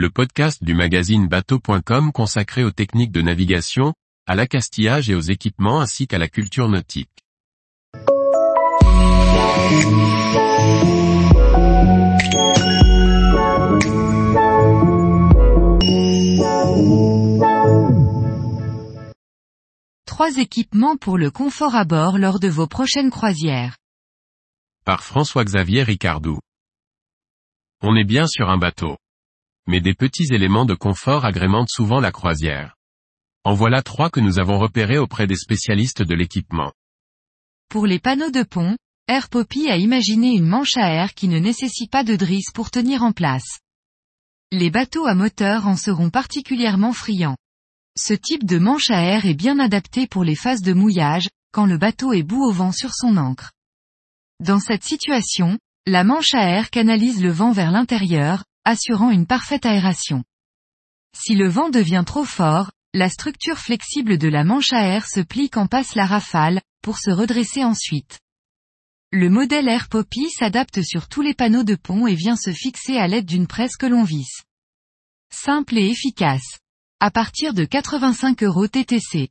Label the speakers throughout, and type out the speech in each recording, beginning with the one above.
Speaker 1: le podcast du magazine bateau.com consacré aux techniques de navigation, à l'accastillage et aux équipements ainsi qu'à la culture nautique.
Speaker 2: Trois équipements pour le confort à bord lors de vos prochaines croisières.
Speaker 1: Par François-Xavier Ricardou. On est bien sur un bateau. Mais des petits éléments de confort agrémentent souvent la croisière. En voilà trois que nous avons repérés auprès des spécialistes de l'équipement.
Speaker 2: Pour les panneaux de pont, Air Poppy a imaginé une manche à air qui ne nécessite pas de drisse pour tenir en place. Les bateaux à moteur en seront particulièrement friands. Ce type de manche à air est bien adapté pour les phases de mouillage, quand le bateau est bout au vent sur son ancre. Dans cette situation, la manche à air canalise le vent vers l'intérieur, assurant une parfaite aération. Si le vent devient trop fort, la structure flexible de la manche à air se plie quand passe la rafale, pour se redresser ensuite. Le modèle Air Poppy s'adapte sur tous les panneaux de pont et vient se fixer à l'aide d'une presse que l'on visse. Simple et efficace. À partir de 85 euros TTC.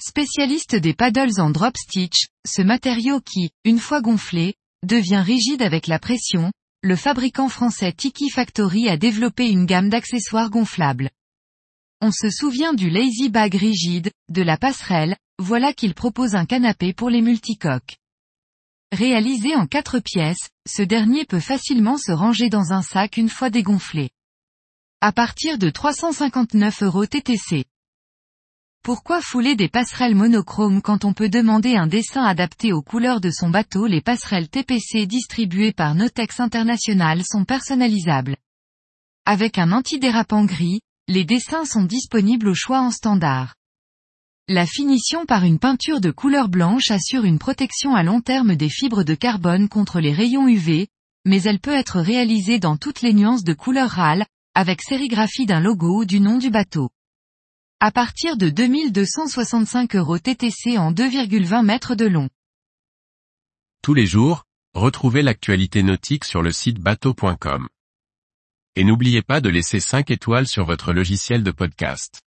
Speaker 2: Spécialiste des paddles en drop stitch, ce matériau qui, une fois gonflé, devient rigide avec la pression, le fabricant français Tiki Factory a développé une gamme d'accessoires gonflables. On se souvient du lazy bag rigide, de la passerelle, voilà qu'il propose un canapé pour les multicoques. Réalisé en quatre pièces, ce dernier peut facilement se ranger dans un sac une fois dégonflé. À partir de 359 euros TTC. Pourquoi fouler des passerelles monochromes quand on peut demander un dessin adapté aux couleurs de son bateau? Les passerelles TPC distribuées par Notex International sont personnalisables. Avec un antidérapant gris, les dessins sont disponibles au choix en standard. La finition par une peinture de couleur blanche assure une protection à long terme des fibres de carbone contre les rayons UV, mais elle peut être réalisée dans toutes les nuances de couleur râle, avec sérigraphie d'un logo ou du nom du bateau. À partir de 2265 euros TTC en 2,20 mètres de long.
Speaker 1: Tous les jours, retrouvez l'actualité nautique sur le site bateau.com. Et n'oubliez pas de laisser 5 étoiles sur votre logiciel de podcast.